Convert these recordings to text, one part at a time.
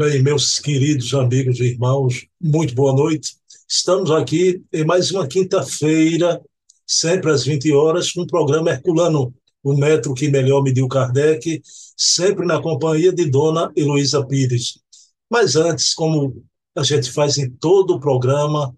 Bem, meus queridos amigos e irmãos, muito boa noite. Estamos aqui em mais uma quinta-feira, sempre às 20 horas, com um programa Herculano, o metro que melhor mediu Kardec, sempre na companhia de Dona Heloísa Pires. Mas antes, como a gente faz em todo o programa,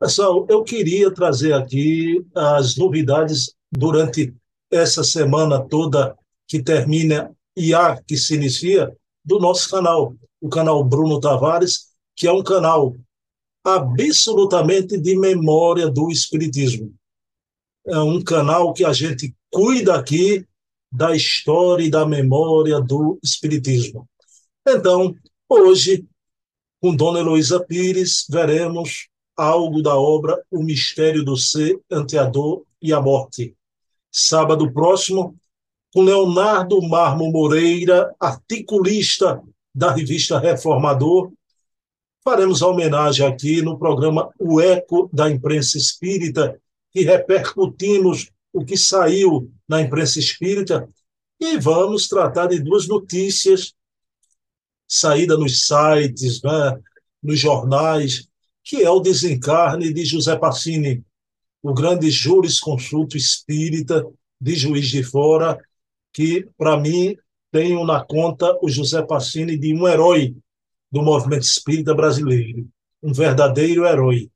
pessoal, eu queria trazer aqui as novidades durante essa semana toda que termina e a que se inicia do nosso canal o canal Bruno Tavares, que é um canal absolutamente de memória do Espiritismo. É um canal que a gente cuida aqui da história e da memória do Espiritismo. Então, hoje, com Dona Heloísa Pires, veremos algo da obra O Mistério do Ser ante a Dor e a Morte. Sábado próximo, com Leonardo Marmo Moreira, articulista da revista Reformador. Faremos homenagem aqui no programa O Eco da Imprensa Espírita, que repercutimos o que saiu na imprensa espírita e vamos tratar de duas notícias saída nos sites, né, nos jornais, que é o desencarne de José Passini, o grande jurisconsulto espírita de Juiz de Fora, que, para mim, tenho na conta o José Passini de um herói do movimento espírita brasileiro, um verdadeiro herói.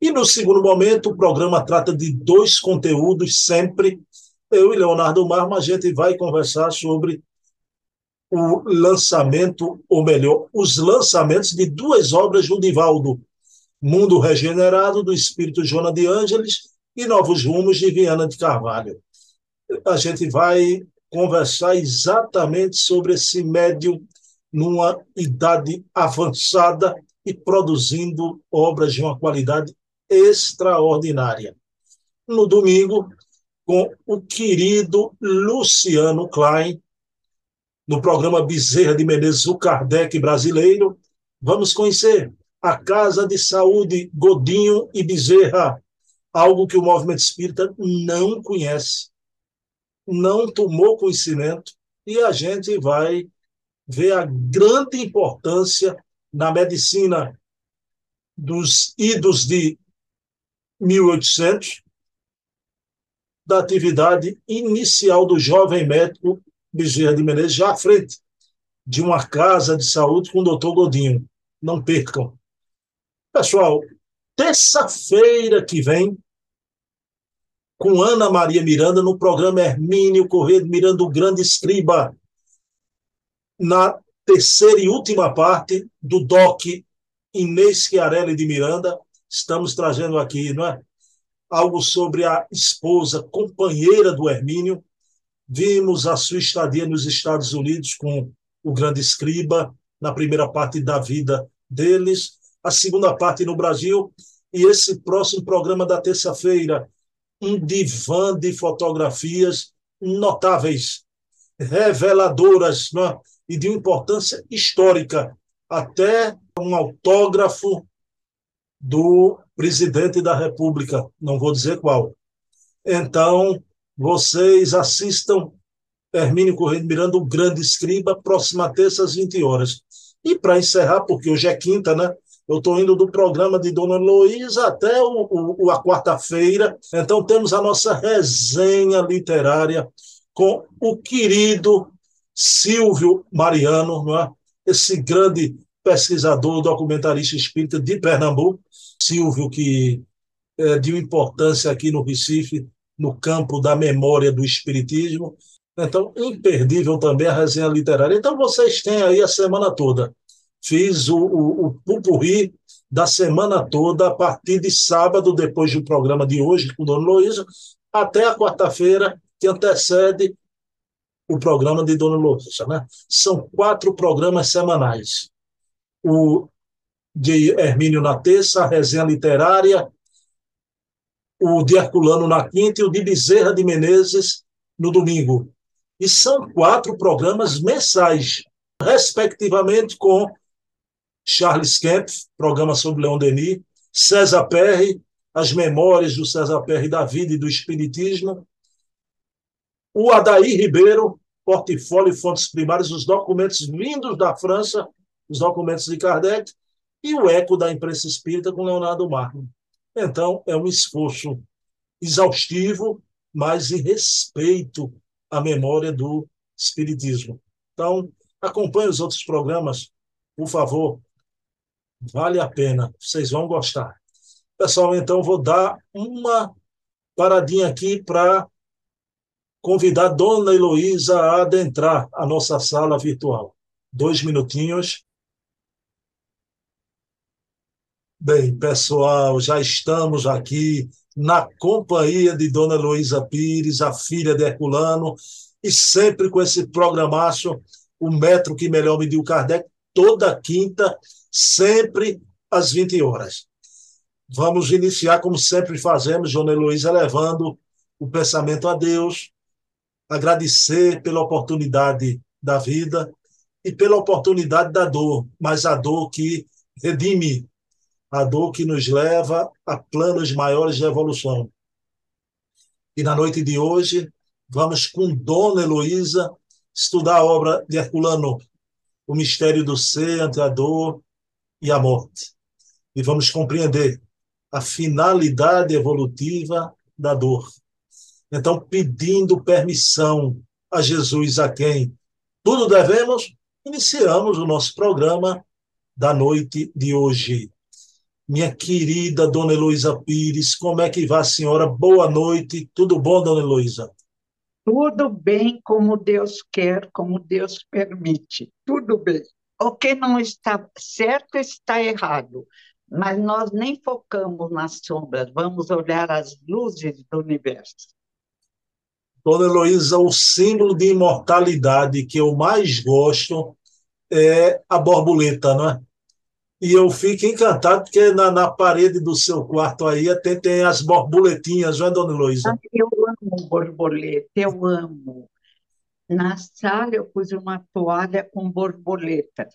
E no segundo momento, o programa trata de dois conteúdos sempre. Eu e Leonardo Marmo, a gente vai conversar sobre o lançamento, ou melhor, os lançamentos de duas obras do Divaldo, Mundo Regenerado, do Espírito Jona de Ângeles, e Novos Rumos, de Viana de Carvalho. A gente vai conversar exatamente sobre esse médium numa idade avançada e produzindo obras de uma qualidade extraordinária. No domingo, com o querido Luciano Klein, no programa Bezerra de Menezes, o Kardec brasileiro, vamos conhecer a Casa de Saúde Godinho e Bezerra, algo que o movimento espírita não conhece não tomou conhecimento e a gente vai ver a grande importância na medicina dos idos de 1800 da atividade inicial do jovem médico Bezerra de Menezes, já à frente de uma casa de saúde com o doutor Godinho. Não percam. Pessoal, terça-feira que vem, com Ana Maria Miranda no programa Hermínio Corrêa de Miranda, o grande escriba, na terceira e última parte do DOC Inês Chiarelli de Miranda. Estamos trazendo aqui, não é? Algo sobre a esposa, companheira do Hermínio. Vimos a sua estadia nos Estados Unidos com o grande escriba, na primeira parte da vida deles, a segunda parte no Brasil, e esse próximo programa da terça-feira, um divã de fotografias notáveis, reveladoras né? e de importância histórica, até um autógrafo do presidente da República, não vou dizer qual. Então, vocês assistam Hermínio Correia de Miranda, o grande escriba, próxima terça às 20 horas. E para encerrar, porque hoje é quinta, né? Eu estou indo do programa de Dona Luísa até o, o, a quarta-feira. Então, temos a nossa resenha literária com o querido Silvio Mariano, não é? esse grande pesquisador, documentarista espírita de Pernambuco. Silvio, que é de importância aqui no Recife, no campo da memória do espiritismo. Então, imperdível também a resenha literária. Então, vocês têm aí a semana toda fiz o, o, o pupurri da semana toda, a partir de sábado, depois do programa de hoje com o Dona Luísa, até a quarta-feira, que antecede o programa de Dona Luísa. Né? São quatro programas semanais. O de Hermínio na terça, a resenha literária, o de Herculano na quinta e o de Bezerra de Menezes no domingo. E são quatro programas mensais, respectivamente com Charles Kemp, programa sobre Leon Denis, César Perry, as memórias do César Perry da vida e do espiritismo, o Adair Ribeiro, portfólio e fontes primárias, os documentos vindos da França os documentos de Kardec e o eco da imprensa espírita com Leonardo Marco. Então, é um esforço exaustivo, mas em respeito à memória do Espiritismo. Então, acompanhe os outros programas, por favor. Vale a pena, vocês vão gostar. Pessoal, então vou dar uma paradinha aqui para convidar Dona Heloísa a adentrar a nossa sala virtual. Dois minutinhos. Bem, pessoal, já estamos aqui na companhia de Dona Heloísa Pires, a filha de Herculano, e sempre com esse programaço, o metro que melhor mediu Kardec, toda quinta, sempre às 20 horas. Vamos iniciar, como sempre fazemos, Dona Heloísa, levando o pensamento a Deus, agradecer pela oportunidade da vida e pela oportunidade da dor, mas a dor que redime a dor que nos leva a planos maiores de evolução. E na noite de hoje, vamos com Dona Heloísa estudar a obra de Herculano, O Mistério do Ser ante a Dor e a Morte. E vamos compreender a finalidade evolutiva da dor. Então, pedindo permissão a Jesus, a quem tudo devemos, iniciamos o nosso programa da noite de hoje minha querida Dona Heloísa Pires. Como é que vai senhora? Boa noite. Tudo bom, Dona Heloísa? Tudo bem como Deus quer, como Deus permite. Tudo bem. O que não está certo está errado, mas nós nem focamos nas sombras, vamos olhar as luzes do universo. Dona Heloísa, o símbolo de imortalidade que eu mais gosto é a borboleta, não é? E eu fico encantado porque na, na parede do seu quarto aí tem, tem as borboletinhas, não é, dona Heloísa? Eu amo borboleta, eu amo. Na sala eu pus uma toalha com borboletas.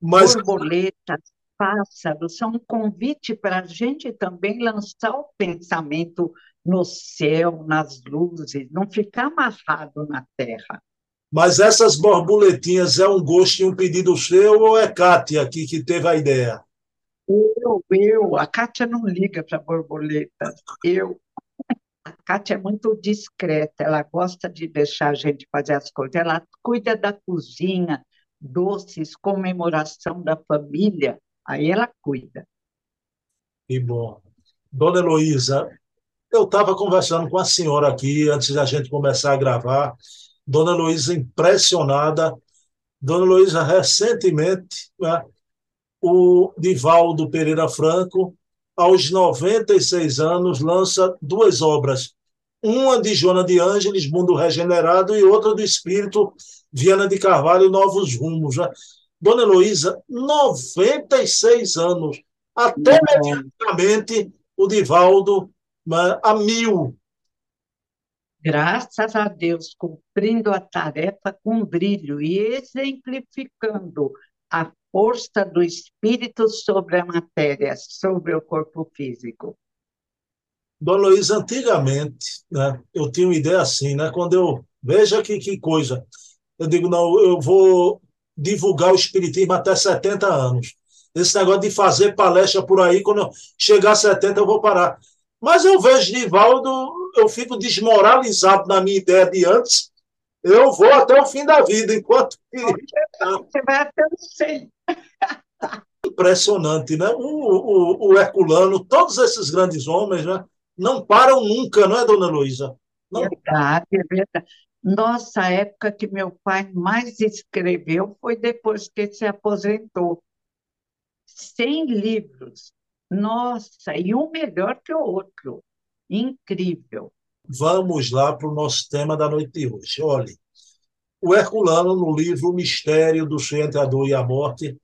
Mas... Borboletas, pássaros, são um convite para a gente também lançar o pensamento no céu, nas luzes, não ficar amarrado na terra. Mas essas borboletinhas é um gosto e um pedido seu ou é Kátia aqui que teve a ideia? Eu, eu. A Kátia não liga para borboletas. Eu. Kátia é muito discreta, ela gosta de deixar a gente fazer as coisas. Ela cuida da cozinha, doces, comemoração da família. Aí ela cuida. Que bom. Dona Heloísa, eu estava conversando com a senhora aqui antes da gente começar a gravar Dona Luísa impressionada. Dona Luísa, recentemente, né, o Divaldo Pereira Franco, aos 96 anos, lança duas obras. Uma de Joana de Ângeles, Mundo Regenerado, e outra do Espírito Viana de Carvalho, Novos Rumos. Né? Dona Heloísa, 96 anos. Até mediaticamente o Divaldo né, a mil graças a Deus, cumprindo a tarefa com brilho e exemplificando a força do espírito sobre a matéria, sobre o corpo físico. Dona Luiz, antigamente, né, eu tinha uma ideia assim, né, quando eu veja que, que coisa, eu digo, não, eu vou divulgar o espiritismo até 70 anos. Esse negócio de fazer palestra por aí, quando eu chegar a 70, eu vou parar. Mas eu vejo Divaldo, eu fico desmoralizado na minha ideia de antes. Eu vou até o fim da vida, enquanto. Você vai até o 100. Impressionante, né? O, o, o, Herculano, todos esses grandes homens, né? Não param nunca, não é, dona Luísa? Não... Verdade, é verdade. Nossa, a época que meu pai mais escreveu foi depois que se aposentou. 100 livros. Nossa, e um melhor que o outro. Incrível. Vamos lá para o nosso tema da noite de hoje. Olhe, o Herculano, no livro O Mistério do Ser entre a Dor e a Morte,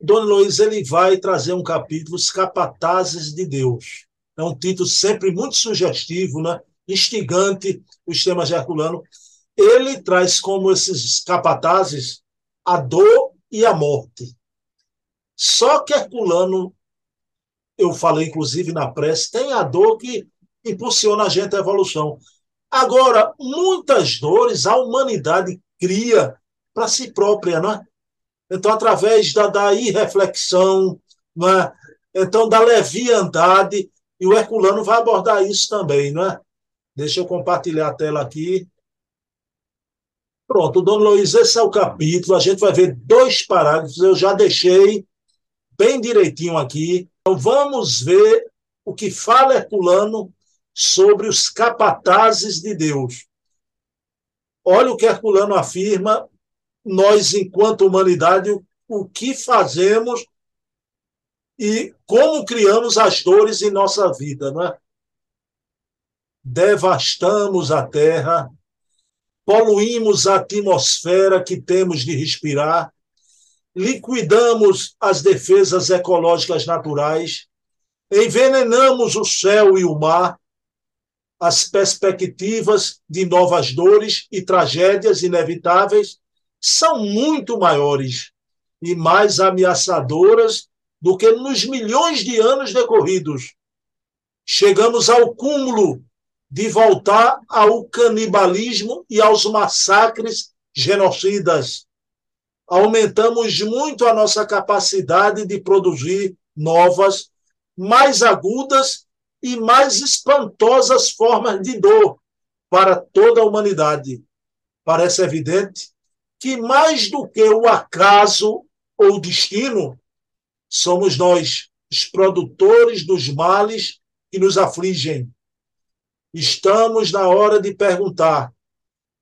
Dona Luiz ele vai trazer um capítulo, Os Capatazes de Deus. É um título sempre muito sugestivo, né? instigante, temas de Herculano. Ele traz como esses capatazes a dor e a morte. Só que Herculano eu falei inclusive na prece, tem a dor que impulsiona a gente à evolução. Agora, muitas dores a humanidade cria para si própria, não é? Então, através da, da irreflexão, né? então da leviandade, e o Herculano vai abordar isso também, não é? Deixa eu compartilhar a tela aqui. Pronto, Dona Luiz, esse é o capítulo. A gente vai ver dois parágrafos. Eu já deixei bem direitinho aqui. Então, vamos ver o que fala Herculano sobre os capatazes de Deus. Olha o que Herculano afirma, nós, enquanto humanidade, o que fazemos e como criamos as dores em nossa vida, não é? Devastamos a terra, poluímos a atmosfera que temos de respirar, liquidamos as defesas ecológicas naturais, envenenamos o céu e o mar, as perspectivas de novas dores e tragédias inevitáveis são muito maiores e mais ameaçadoras do que nos milhões de anos decorridos. Chegamos ao cúmulo de voltar ao canibalismo e aos massacres genocidas. Aumentamos muito a nossa capacidade de produzir novas, mais agudas e mais espantosas formas de dor para toda a humanidade. Parece evidente que, mais do que o acaso ou o destino, somos nós, os produtores dos males que nos afligem estamos na hora de perguntar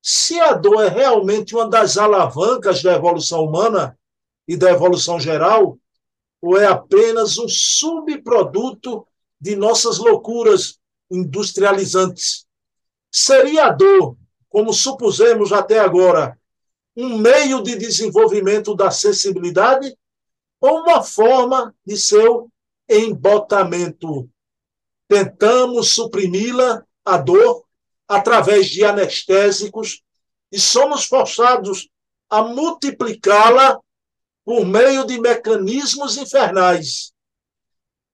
se a dor é realmente uma das alavancas da evolução humana e da evolução geral, ou é apenas um subproduto de nossas loucuras industrializantes. Seria a dor, como supusemos até agora, um meio de desenvolvimento da sensibilidade ou uma forma de seu embotamento? Tentamos suprimi-la a dor através de anestésicos e somos forçados a multiplicá-la por meio de mecanismos infernais.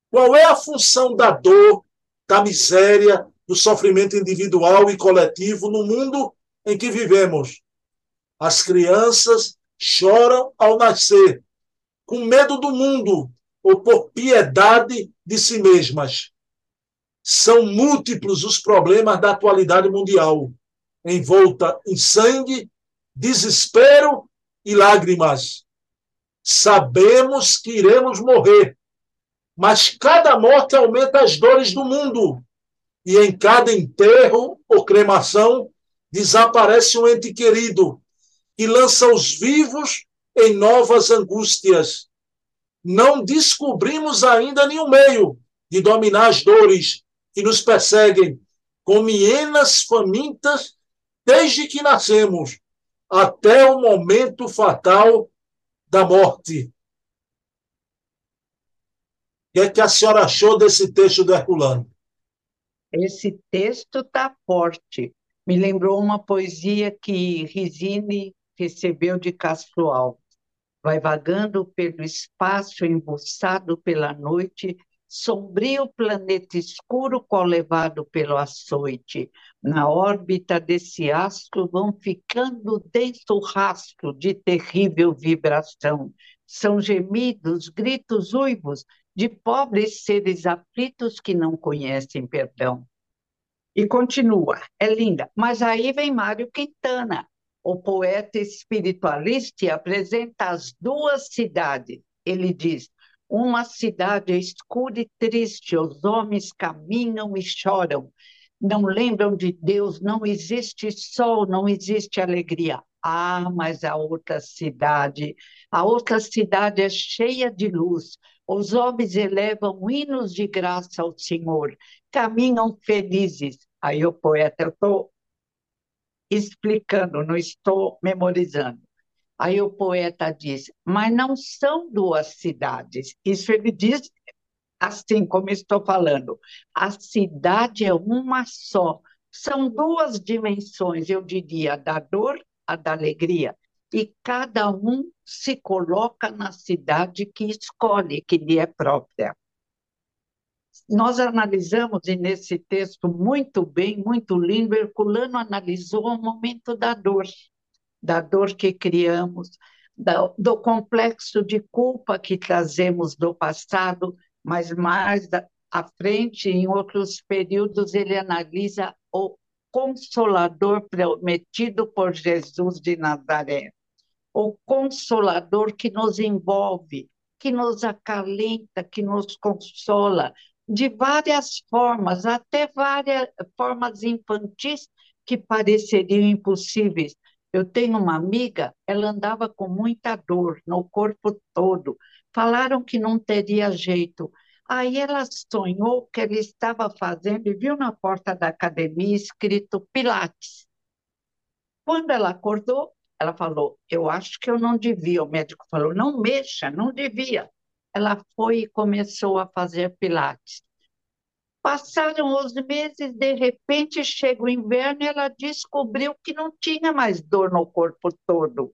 Qual é a função da dor, da miséria, do sofrimento individual e coletivo no mundo em que vivemos? As crianças choram ao nascer, com medo do mundo ou por piedade de si mesmas. São múltiplos os problemas da atualidade mundial, envolta em sangue, desespero e lágrimas. Sabemos que iremos morrer, mas cada morte aumenta as dores do mundo, e em cada enterro ou cremação desaparece um ente querido, que lança os vivos em novas angústias. Não descobrimos ainda nenhum meio de dominar as dores que nos perseguem como hienas famintas desde que nascemos até o momento fatal da morte. O que é que a senhora achou desse texto do Herculano? Esse texto está forte. Me lembrou uma poesia que Risine recebeu de Castro Alves. Vai vagando pelo espaço, embuçado pela noite, sombrio planeta escuro qual levado pelo açoite. Na órbita desse astro vão ficando denso rastro de terrível vibração. São gemidos, gritos uivos de pobres seres aflitos que não conhecem perdão. E continua, é linda. Mas aí vem Mário Quintana, o poeta espiritualista, apresenta as duas cidades. Ele diz: uma cidade escura e triste, os homens caminham e choram, não lembram de Deus, não existe sol, não existe alegria. Ah, mas a outra cidade, a outra cidade é cheia de luz. Os homens elevam hinos de graça ao Senhor, caminham felizes. Aí o poeta, eu estou explicando, não estou memorizando. Aí o poeta diz, mas não são duas cidades. Isso ele diz assim como estou falando. A cidade é uma só. São duas dimensões, eu diria, da dor, a da alegria. E cada um se coloca na cidade que escolhe, que lhe é própria. Nós analisamos, e nesse texto muito bem, muito lindo, Herculano analisou o momento da dor da dor que criamos, do, do complexo de culpa que trazemos do passado, mas mais da, à frente, em outros períodos, ele analisa o consolador prometido por Jesus de Nazaré, o consolador que nos envolve, que nos acalenta, que nos consola, de várias formas, até várias formas infantis que pareceriam impossíveis. Eu tenho uma amiga, ela andava com muita dor no corpo todo. Falaram que não teria jeito. Aí ela sonhou que ele estava fazendo e viu na porta da academia escrito Pilates. Quando ela acordou, ela falou: Eu acho que eu não devia. O médico falou: Não mexa, não devia. Ela foi e começou a fazer Pilates. Passaram os meses, de repente chega o inverno e ela descobriu que não tinha mais dor no corpo todo,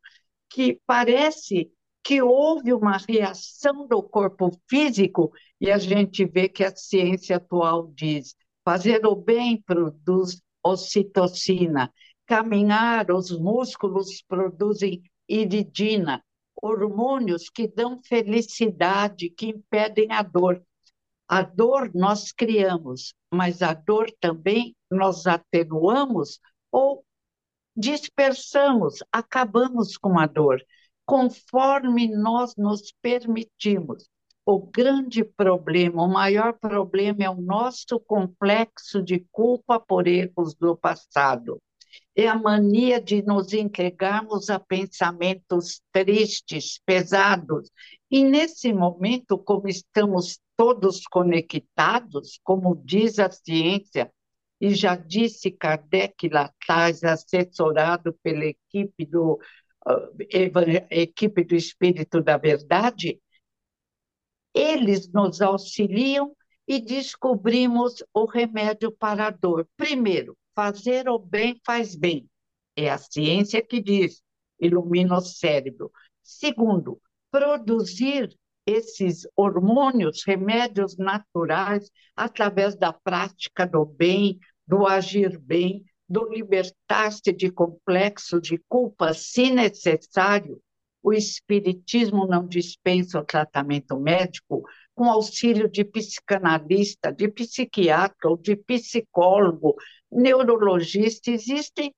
que parece que houve uma reação do corpo físico e a gente vê que a ciência atual diz fazer o bem produz ocitocina, caminhar, os músculos produzem iridina, hormônios que dão felicidade, que impedem a dor. A dor nós criamos, mas a dor também nós atenuamos ou dispersamos, acabamos com a dor, conforme nós nos permitimos. O grande problema, o maior problema é o nosso complexo de culpa por erros do passado. É a mania de nos entregarmos a pensamentos tristes, pesados. E nesse momento, como estamos todos conectados, como diz a ciência, e já disse Kardec lá atrás, assessorado pela equipe do, uh, equipe do Espírito da Verdade, eles nos auxiliam e descobrimos o remédio para a dor. Primeiro, fazer o bem faz bem. É a ciência que diz, ilumina o cérebro. Segundo, produzir esses hormônios, remédios naturais, através da prática do bem, do agir bem, do libertar-se de complexo de culpa, se necessário. O Espiritismo não dispensa o tratamento médico com auxílio de psicanalista, de psiquiatra ou de psicólogo, neurologista. Existem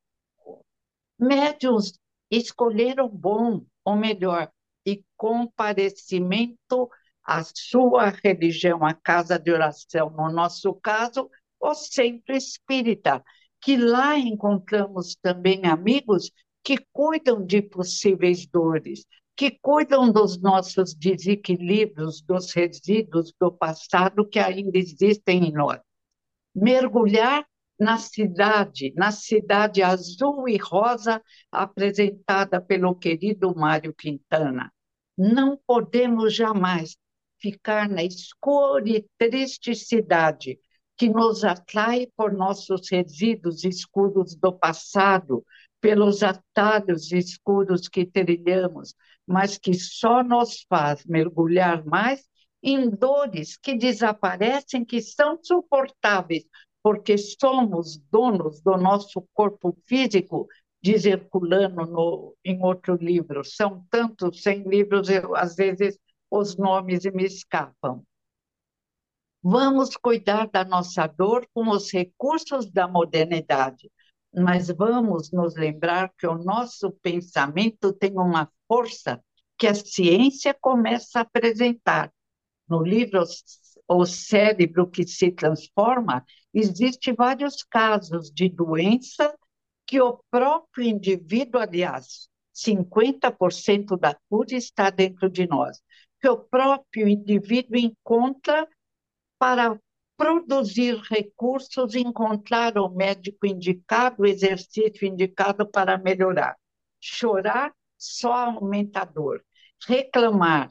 médiums escolheram bom, ou melhor, e comparecimento à sua religião, à casa de oração, no nosso caso, o Centro Espírita, que lá encontramos também amigos que cuidam de possíveis dores, que cuidam dos nossos desequilíbrios, dos resíduos do passado que ainda existem em nós. Mergulhar na cidade, na cidade azul e rosa apresentada pelo querido Mário Quintana. Não podemos jamais ficar na escura e triste cidade que nos atrai por nossos resíduos escuros do passado, pelos atalhos escuros que trilhamos, mas que só nos faz mergulhar mais em dores que desaparecem, que são suportáveis, porque somos donos do nosso corpo físico, diz Herculano no, em outro livro. São tantos, sem livros, eu, às vezes os nomes me escapam. Vamos cuidar da nossa dor com os recursos da modernidade, mas vamos nos lembrar que o nosso pensamento tem uma força que a ciência começa a apresentar. No livro O Cérebro que se Transforma, Existem vários casos de doença que o próprio indivíduo, aliás, 50% da cura está dentro de nós, que o próprio indivíduo encontra para produzir recursos, encontrar o médico indicado, o exercício indicado para melhorar. Chorar só aumenta a dor. Reclamar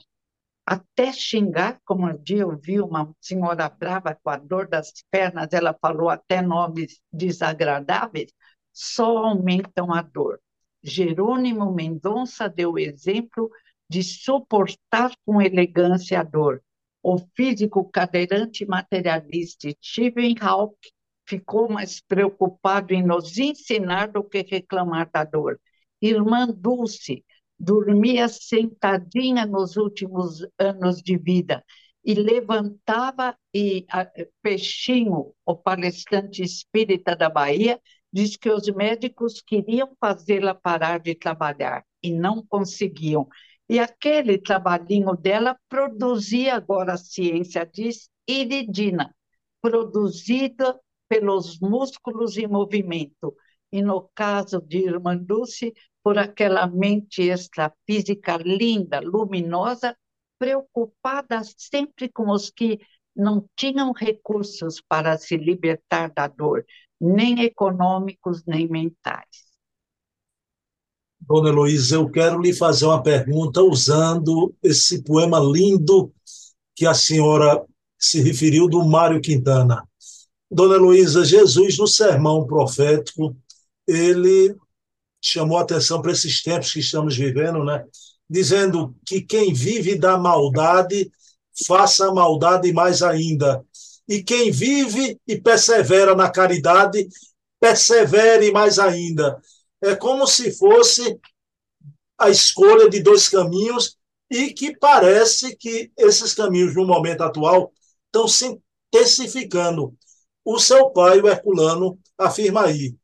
até xingar, como um dia eu vi uma senhora brava com a dor das pernas, ela falou até nomes desagradáveis, só aumentam a dor. Jerônimo Mendonça deu exemplo de suportar com elegância a dor. O físico cadeirante materialista Stephen Hawking ficou mais preocupado em nos ensinar do que reclamar da dor. Irmã Dulce dormia sentadinha nos últimos anos de vida e levantava e a, Peixinho, o palestrante espírita da Bahia, diz que os médicos queriam fazê-la parar de trabalhar e não conseguiam. E aquele trabalhinho dela produzia agora a ciência diz iridina, produzida pelos músculos em movimento. E no caso de Irmã Dulce, por aquela mente extrafísica linda, luminosa, preocupada sempre com os que não tinham recursos para se libertar da dor, nem econômicos, nem mentais. Dona Heloísa, eu quero lhe fazer uma pergunta usando esse poema lindo que a senhora se referiu do Mário Quintana. Dona Heloísa, Jesus, no sermão profético, ele chamou atenção para esses tempos que estamos vivendo, né? dizendo que quem vive da maldade, faça a maldade mais ainda. E quem vive e persevera na caridade, persevere mais ainda. É como se fosse a escolha de dois caminhos e que parece que esses caminhos, no momento atual, estão se intensificando. O seu pai, o Herculano, afirma aí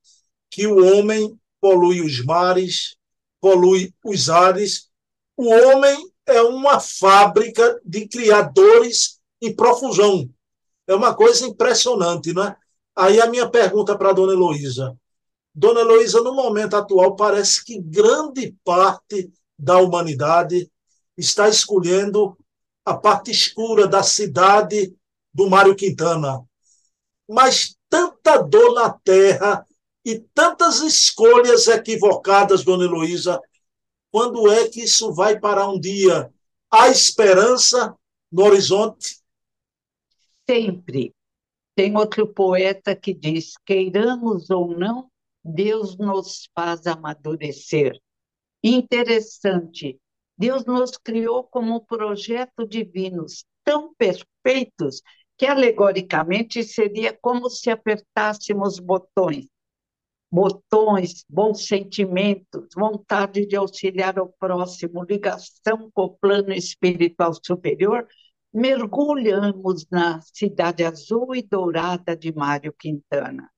que o homem polui os mares, polui os ares o homem é uma fábrica de criadores em profusão. É uma coisa impressionante, não é? Aí a minha pergunta para dona Heloísa. Dona Heloísa, no momento atual, parece que grande parte da humanidade está escolhendo a parte escura da cidade do Mário Quintana. Mas tanta dor na terra e tantas escolhas equivocadas, dona Heloísa, quando é que isso vai parar um dia? Há esperança no horizonte? Sempre. Tem outro poeta que diz: queiramos ou não, Deus nos faz amadurecer. Interessante. Deus nos criou como projeto divinos tão perfeitos que alegoricamente seria como se apertássemos botões botões, bons sentimentos, vontade de auxiliar o próximo, ligação com o plano espiritual superior, mergulhamos na cidade azul e dourada de Mário Quintana.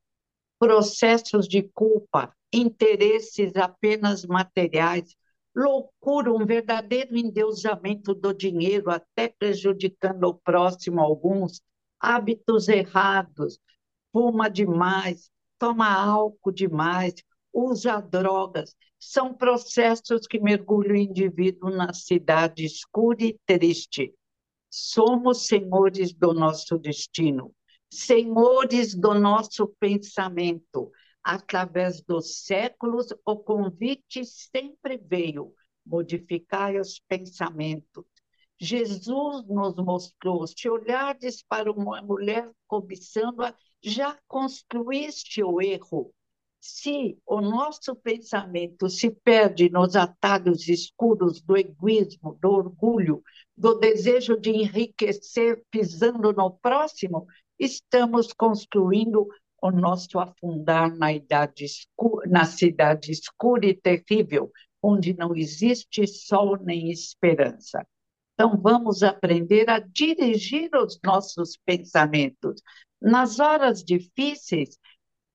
Processos de culpa, interesses apenas materiais, loucura, um verdadeiro endeusamento do dinheiro, até prejudicando o próximo alguns, hábitos errados, fuma demais, toma álcool demais, usa drogas. São processos que mergulham o indivíduo na cidade escura e triste. Somos senhores do nosso destino, senhores do nosso pensamento. Através dos séculos, o convite sempre veio modificar os pensamentos. Jesus nos mostrou: se olhardes para uma mulher cobiçando-a, já construíste o erro. Se o nosso pensamento se perde nos atalhos escuros do egoísmo, do orgulho, do desejo de enriquecer pisando no próximo, estamos construindo o nosso afundar na, idade escura, na cidade escura e terrível, onde não existe sol nem esperança. Então, vamos aprender a dirigir os nossos pensamentos, nas horas difíceis,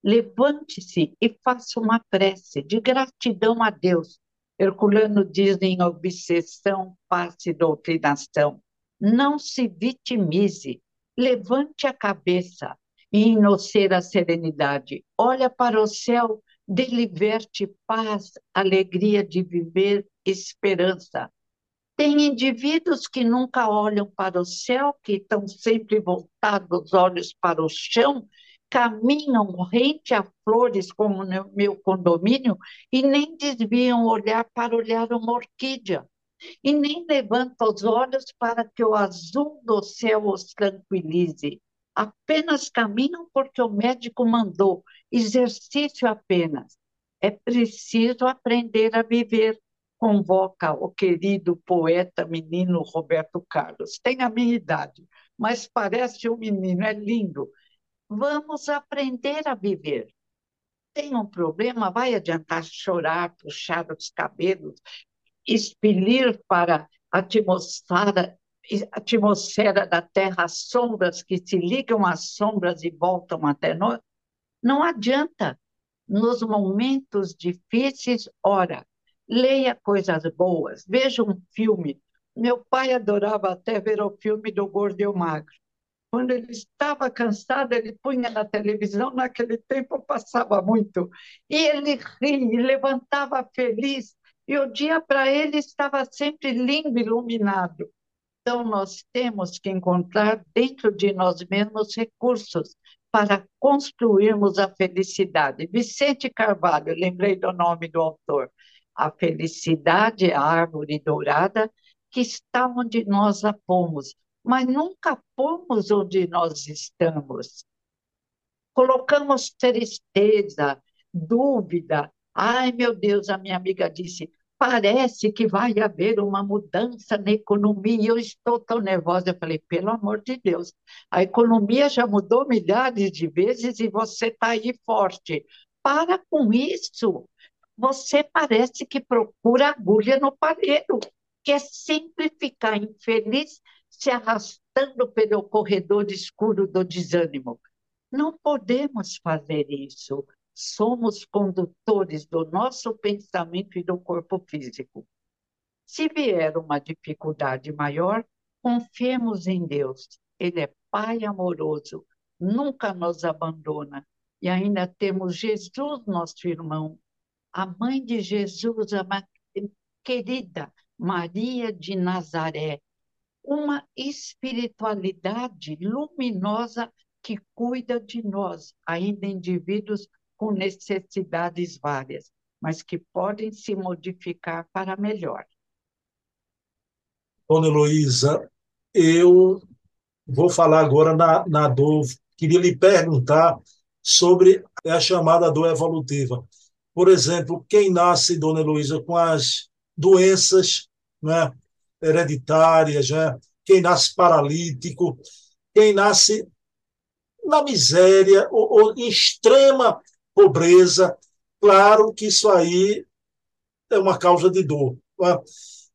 levante-se e faça uma prece de gratidão a Deus. Herculano diz em Obsessão, Passe e Doutrinação: não se vitimize, levante a cabeça e inocer a serenidade. Olha para o céu, deliverte paz, alegria de viver, esperança. Tem indivíduos que nunca olham para o céu, que estão sempre voltados os olhos para o chão, caminham rente a flores, como no meu condomínio, e nem desviam olhar para olhar uma orquídea, e nem levantam os olhos para que o azul do céu os tranquilize. Apenas caminham porque o médico mandou, exercício apenas. É preciso aprender a viver convoca o querido poeta menino Roberto Carlos. Tem a minha idade, mas parece um menino, é lindo. Vamos aprender a viver. Tem um problema, vai adiantar chorar, puxar os cabelos, expelir para a atmosfera, atmosfera da Terra as sombras que se ligam às sombras e voltam até nós, não adianta. Nos momentos difíceis, ora, leia coisas boas, veja um filme. Meu pai adorava até ver o filme do Gordo e o Magro. Quando ele estava cansado, ele punha na televisão, naquele tempo passava muito, e ele ria, levantava feliz, e o dia para ele estava sempre lindo, iluminado. Então, nós temos que encontrar dentro de nós mesmos recursos para construirmos a felicidade. Vicente Carvalho, lembrei do nome do autor. A felicidade é a árvore dourada que está onde nós a pomos mas nunca fomos onde nós estamos. Colocamos tristeza, dúvida. Ai, meu Deus, a minha amiga disse, parece que vai haver uma mudança na economia, eu estou tão nervosa. Eu falei, pelo amor de Deus, a economia já mudou milhares de vezes e você está aí forte. Para com isso. Você parece que procura agulha no palheiro, quer sempre ficar infeliz se arrastando pelo corredor escuro do desânimo. Não podemos fazer isso. Somos condutores do nosso pensamento e do corpo físico. Se vier uma dificuldade maior, confiemos em Deus. Ele é Pai amoroso, nunca nos abandona. E ainda temos Jesus, nosso irmão, a mãe de Jesus, a querida Maria de Nazaré, uma espiritualidade luminosa que cuida de nós, ainda indivíduos com necessidades várias, mas que podem se modificar para melhor. Dona Heloísa, eu vou falar agora na, na dor. Queria lhe perguntar sobre a chamada dor evolutiva. Por exemplo, quem nasce, Dona Heloísa, com as doenças né, hereditárias, né? quem nasce paralítico, quem nasce na miséria ou, ou em extrema pobreza. Claro que isso aí é uma causa de dor. Né?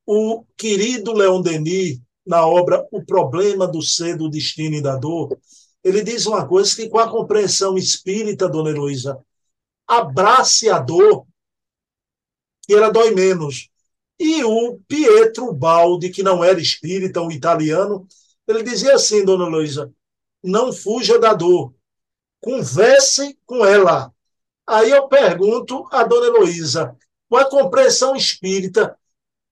O querido Leon Denis, na obra O Problema do Ser, do Destino e da Dor, ele diz uma coisa que, com a compreensão espírita, dona Heloísa, abrace a dor, que ela dói menos. E o Pietro Baldi, que não era espírita, um italiano, ele dizia assim, dona Luísa, não fuja da dor, converse com ela. Aí eu pergunto a dona Heloísa, com a compreensão espírita,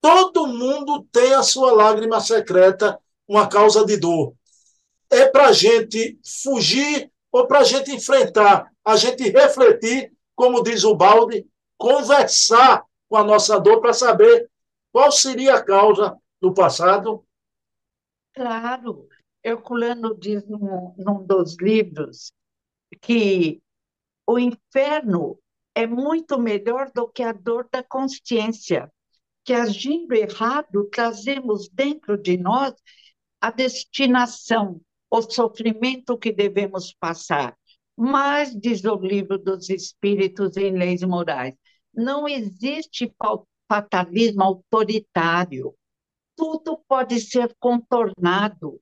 todo mundo tem a sua lágrima secreta, uma causa de dor. É para a gente fugir ou para a gente enfrentar, a gente refletir, como diz o Balde, conversar com a nossa dor para saber qual seria a causa do passado? Claro, Herculano diz num, num dos livros que o inferno é muito melhor do que a dor da consciência, que agindo errado trazemos dentro de nós a destinação, o sofrimento que devemos passar. Mas, diz o livro dos Espíritos em Leis Morais, não existe fatalismo autoritário. Tudo pode ser contornado.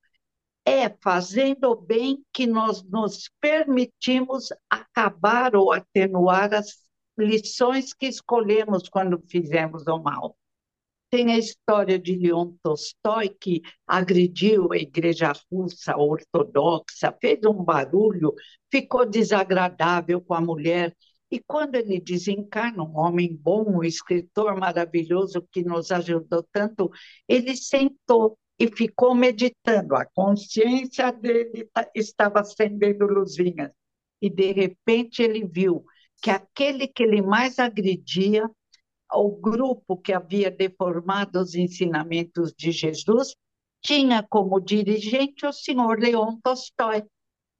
É fazendo o bem que nós nos permitimos acabar ou atenuar as lições que escolhemos quando fizemos o mal. Tem a história de Leon Tolstói, que agrediu a igreja russa ortodoxa, fez um barulho, ficou desagradável com a mulher e quando ele desencarna, um homem bom, um escritor maravilhoso que nos ajudou tanto, ele sentou e ficou meditando. A consciência dele estava acendendo luzinhas. E, de repente, ele viu que aquele que ele mais agredia, o grupo que havia deformado os ensinamentos de Jesus, tinha como dirigente o senhor Leon Tolstói.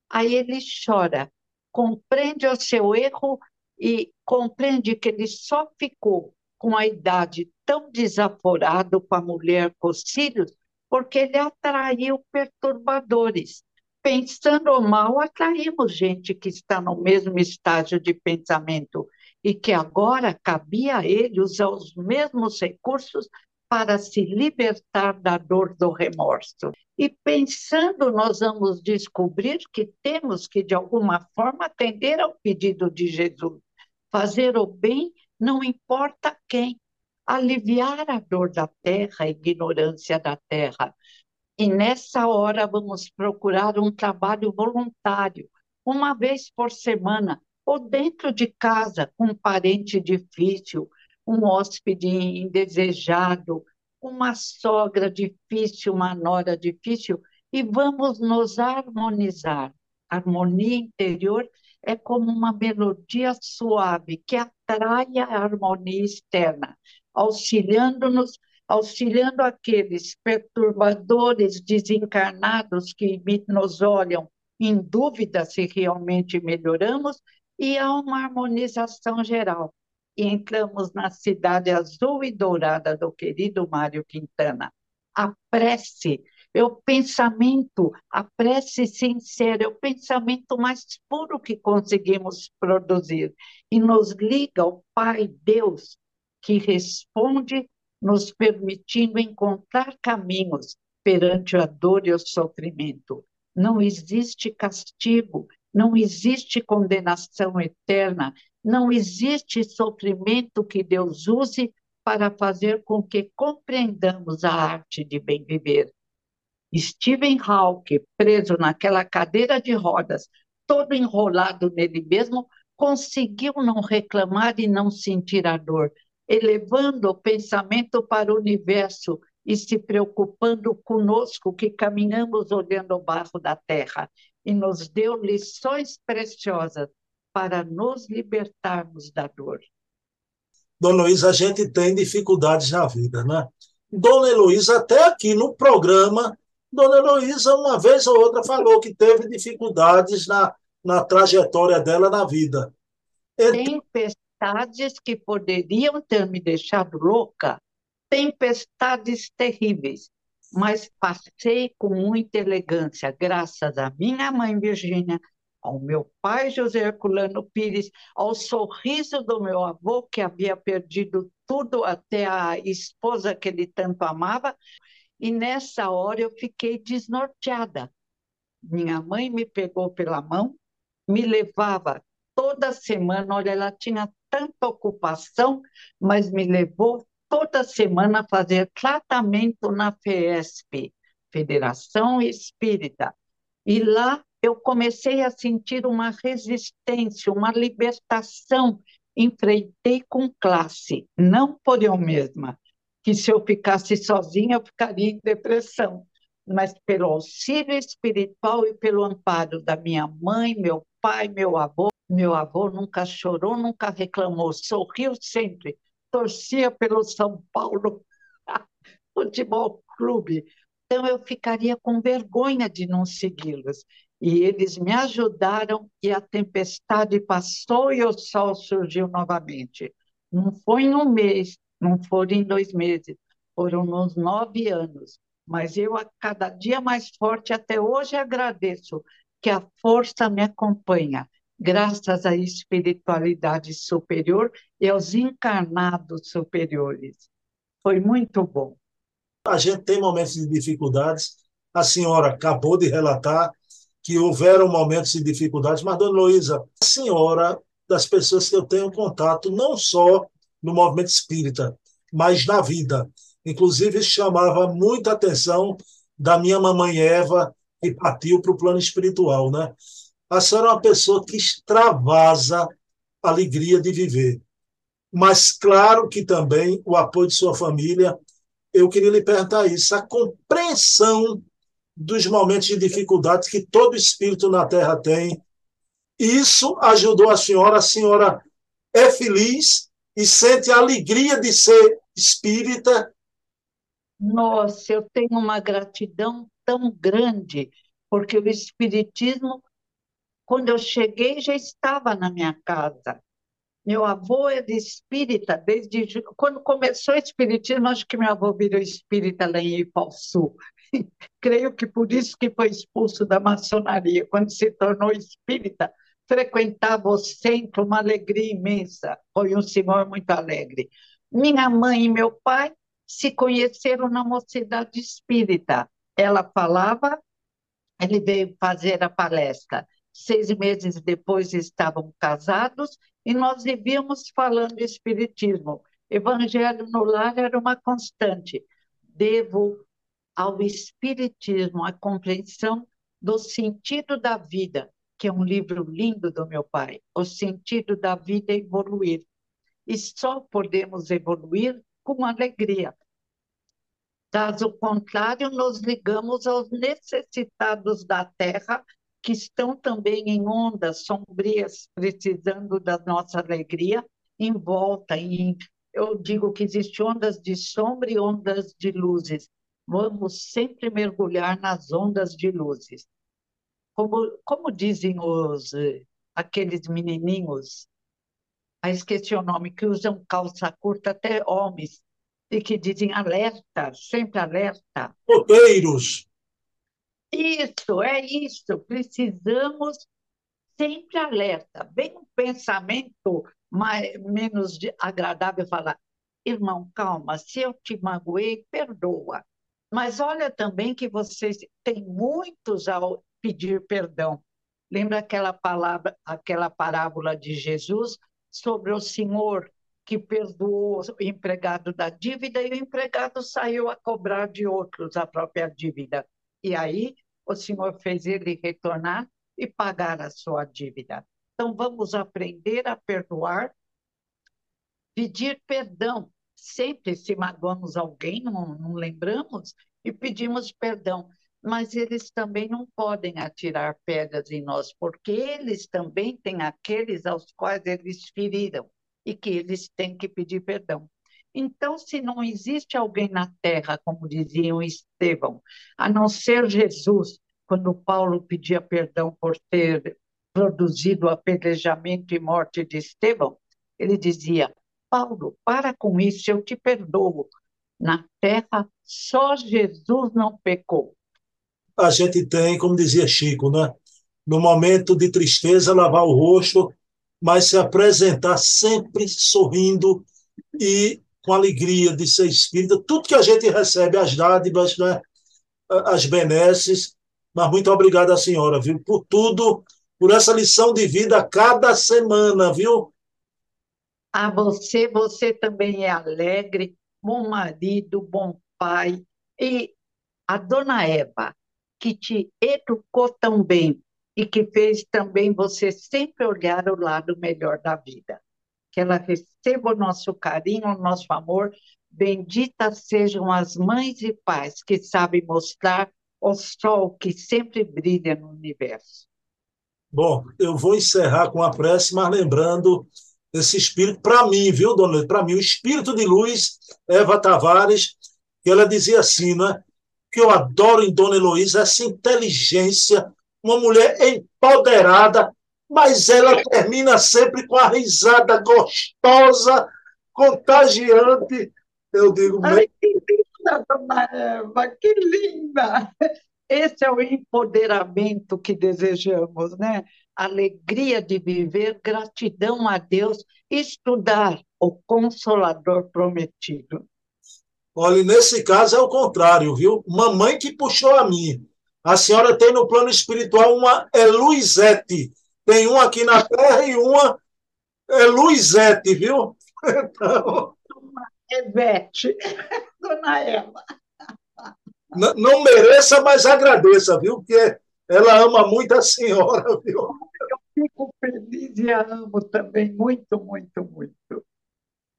Aí ele chora, compreende o seu erro e compreende que ele só ficou com a idade tão desaforado com a mulher com os filhos porque ele atraiu perturbadores. Pensando mal, atraímos gente que está no mesmo estágio de pensamento. E que agora cabia a ele usar os mesmos recursos para se libertar da dor do remorso. E pensando, nós vamos descobrir que temos que, de alguma forma, atender ao pedido de Jesus. Fazer o bem, não importa quem. Aliviar a dor da terra, a ignorância da terra. E nessa hora vamos procurar um trabalho voluntário, uma vez por semana, ou dentro de casa, com um parente difícil, um hóspede indesejado, uma sogra difícil, uma nora difícil, e vamos nos harmonizar. harmonia interior é como uma melodia suave que atrai a harmonia externa, auxiliando-nos, auxiliando aqueles perturbadores desencarnados que nos olham em dúvida se realmente melhoramos e há uma harmonização geral. E entramos na cidade azul e dourada do querido Mário Quintana. A prece é o pensamento, a prece sincera, é o pensamento mais puro que conseguimos produzir e nos liga ao Pai Deus, que responde, nos permitindo encontrar caminhos perante a dor e o sofrimento. Não existe castigo, não existe condenação eterna, não existe sofrimento que Deus use para fazer com que compreendamos a arte de bem viver. Stephen Hawking, preso naquela cadeira de rodas, todo enrolado nele mesmo, conseguiu não reclamar e não sentir a dor, elevando o pensamento para o universo e se preocupando conosco que caminhamos olhando o barro da terra e nos deu lições preciosas para nos libertarmos da dor. Dona Luísa, a gente tem dificuldades na vida, né? Dona Heloísa, até aqui no programa, Dona Heloísa, uma vez ou outra, falou que teve dificuldades na, na trajetória dela na vida. Tempestades que poderiam ter me deixado louca, tempestades terríveis, mas passei com muita elegância, graças à minha mãe Virgínia, ao meu pai José Herculano Pires, ao sorriso do meu avô, que havia perdido tudo até a esposa que ele tanto amava, e nessa hora eu fiquei desnorteada. Minha mãe me pegou pela mão, me levava toda semana, olha, ela tinha tanta ocupação, mas me levou toda semana fazer tratamento na FESP, Federação Espírita. E lá eu comecei a sentir uma resistência, uma libertação. Enfrentei com classe, não por eu mesma, que se eu ficasse sozinha eu ficaria em depressão, mas pelo auxílio espiritual e pelo amparo da minha mãe, meu pai, meu avô. Meu avô nunca chorou, nunca reclamou, sorriu sempre torcia pelo São Paulo Futebol Clube. Então eu ficaria com vergonha de não segui-los. E eles me ajudaram e a tempestade passou e o sol surgiu novamente. Não foi em um mês, não foram em dois meses, foram nos nove anos. Mas eu, a cada dia mais forte, até hoje agradeço que a força me acompanha graças à espiritualidade superior e aos encarnados superiores. Foi muito bom. A gente tem momentos de dificuldades. A senhora acabou de relatar que houveram momentos de dificuldades, mas, dona Luísa, a senhora, das pessoas que eu tenho contato, não só no movimento espírita, mas na vida. Inclusive, chamava muita atenção da minha mamãe Eva, que partiu para o plano espiritual, né? A senhora é uma pessoa que extravasa a alegria de viver. Mas, claro que também o apoio de sua família. Eu queria lhe perguntar isso: a compreensão dos momentos de dificuldade que todo espírito na Terra tem. Isso ajudou a senhora. A senhora é feliz e sente a alegria de ser espírita. Nossa, eu tenho uma gratidão tão grande, porque o Espiritismo quando eu cheguei, já estava na minha casa. Meu avô é de espírita, desde quando começou o espiritismo, acho que meu avô virou espírita lá em Ipaussu. Creio que por isso que foi expulso da maçonaria. Quando se tornou espírita, frequentava o centro, uma alegria imensa. Foi um senhor muito alegre. Minha mãe e meu pai se conheceram na mocidade espírita. Ela falava, ele veio fazer a palestra. Seis meses depois estavam casados e nós vivíamos falando espiritismo. Evangelho no lar era uma constante. Devo ao espiritismo a compreensão do sentido da vida, que é um livro lindo do meu pai. O sentido da vida é evoluir. E só podemos evoluir com alegria. Caso contrário, nos ligamos aos necessitados da terra, que estão também em ondas sombrias, precisando da nossa alegria, em volta. Em, eu digo que existem ondas de sombra e ondas de luzes. Vamos sempre mergulhar nas ondas de luzes. Como, como dizem os eh, aqueles menininhos, ah, esqueci o nome, que usam calça curta, até homens, e que dizem alerta, sempre alerta. Roteiros. Isso, é isso. Precisamos sempre alerta. Bem um pensamento mais, menos agradável falar, irmão, calma, se eu te magoei, perdoa. Mas olha também que vocês têm muitos ao pedir perdão. Lembra aquela palavra, aquela parábola de Jesus sobre o senhor que perdoou o empregado da dívida e o empregado saiu a cobrar de outros a própria dívida. E aí o senhor fez ele retornar e pagar a sua dívida. Então vamos aprender a perdoar, pedir perdão. Sempre se magoamos alguém, não, não lembramos, e pedimos perdão mas eles também não podem atirar pedras em nós, porque eles também têm aqueles aos quais eles feriram e que eles têm que pedir perdão. Então, se não existe alguém na terra, como diziam Estevão, a não ser Jesus, quando Paulo pedia perdão por ter produzido o apedrejamento e morte de Estevão, ele dizia: Paulo, para com isso, eu te perdoo. Na terra, só Jesus não pecou a gente tem, como dizia Chico, né? no momento de tristeza, lavar o rosto, mas se apresentar sempre sorrindo e com alegria de ser espírita. Tudo que a gente recebe, as dádivas, né? as benesses, mas muito obrigado à senhora, viu, por tudo, por essa lição de vida cada semana, viu? A você, você também é alegre, bom marido, bom pai. E a dona Eva, que te educou tão bem e que fez também você sempre olhar o lado melhor da vida. Que ela receba o nosso carinho, o nosso amor. Benditas sejam as mães e pais que sabem mostrar o sol que sempre brilha no universo. Bom, eu vou encerrar com a prece, mas lembrando esse espírito, para mim, viu, dona Para mim, o espírito de luz, Eva Tavares, ela dizia assim, né? que eu adoro em Dona Heloísa, essa inteligência, uma mulher empoderada, mas ela termina sempre com a risada gostosa, contagiante. Eu digo, Ai, que linda, dona Eva, que linda! Esse é o empoderamento que desejamos, né? Alegria de viver, gratidão a Deus, estudar o Consolador prometido. Olha, nesse caso é o contrário, viu? Mamãe que puxou a mim. A senhora tem no plano espiritual uma é Luizete. Tem uma aqui na Terra e uma é Luizete, viu? Então... Evete, dona Eva. Não, não mereça, mas agradeça, viu? Porque ela ama muito a senhora, viu? Eu fico feliz e a amo também muito, muito, muito.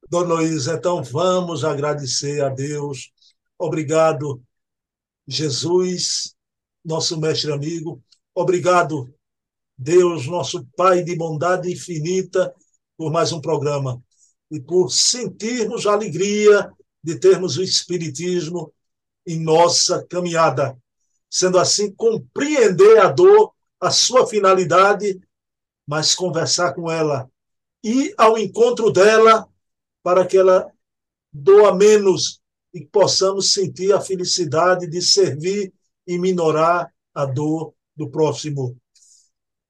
Dona Luiz, então vamos agradecer a Deus. Obrigado, Jesus, nosso mestre amigo. Obrigado, Deus, nosso Pai de bondade infinita, por mais um programa e por sentirmos a alegria de termos o Espiritismo em nossa caminhada. Sendo assim, compreender a dor, a sua finalidade, mas conversar com ela, ir ao encontro dela para que ela doa menos e possamos sentir a felicidade de servir e minorar a dor do próximo.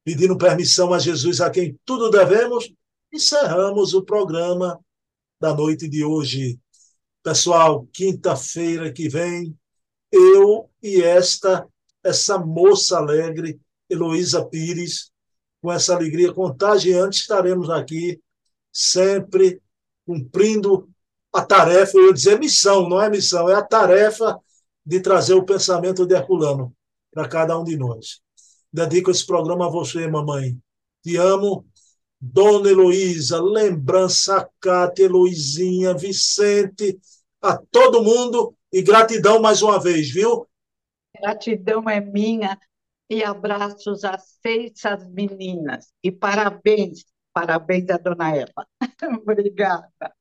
Pedindo permissão a Jesus, a quem tudo devemos, encerramos o programa da noite de hoje. Pessoal, quinta-feira que vem, eu e esta, essa moça alegre, Heloísa Pires, com essa alegria contagiante, estaremos aqui sempre cumprindo a tarefa, eu ia dizer missão, não é missão, é a tarefa de trazer o pensamento de Herculano para cada um de nós. Dedico esse programa a você, mamãe. Te amo. Dona Heloísa, lembrança, Cátia, Heloizinha, Vicente, a todo mundo e gratidão mais uma vez, viu? Gratidão é minha e abraços a seis as meninas. E parabéns, parabéns a dona Eva. Obrigada.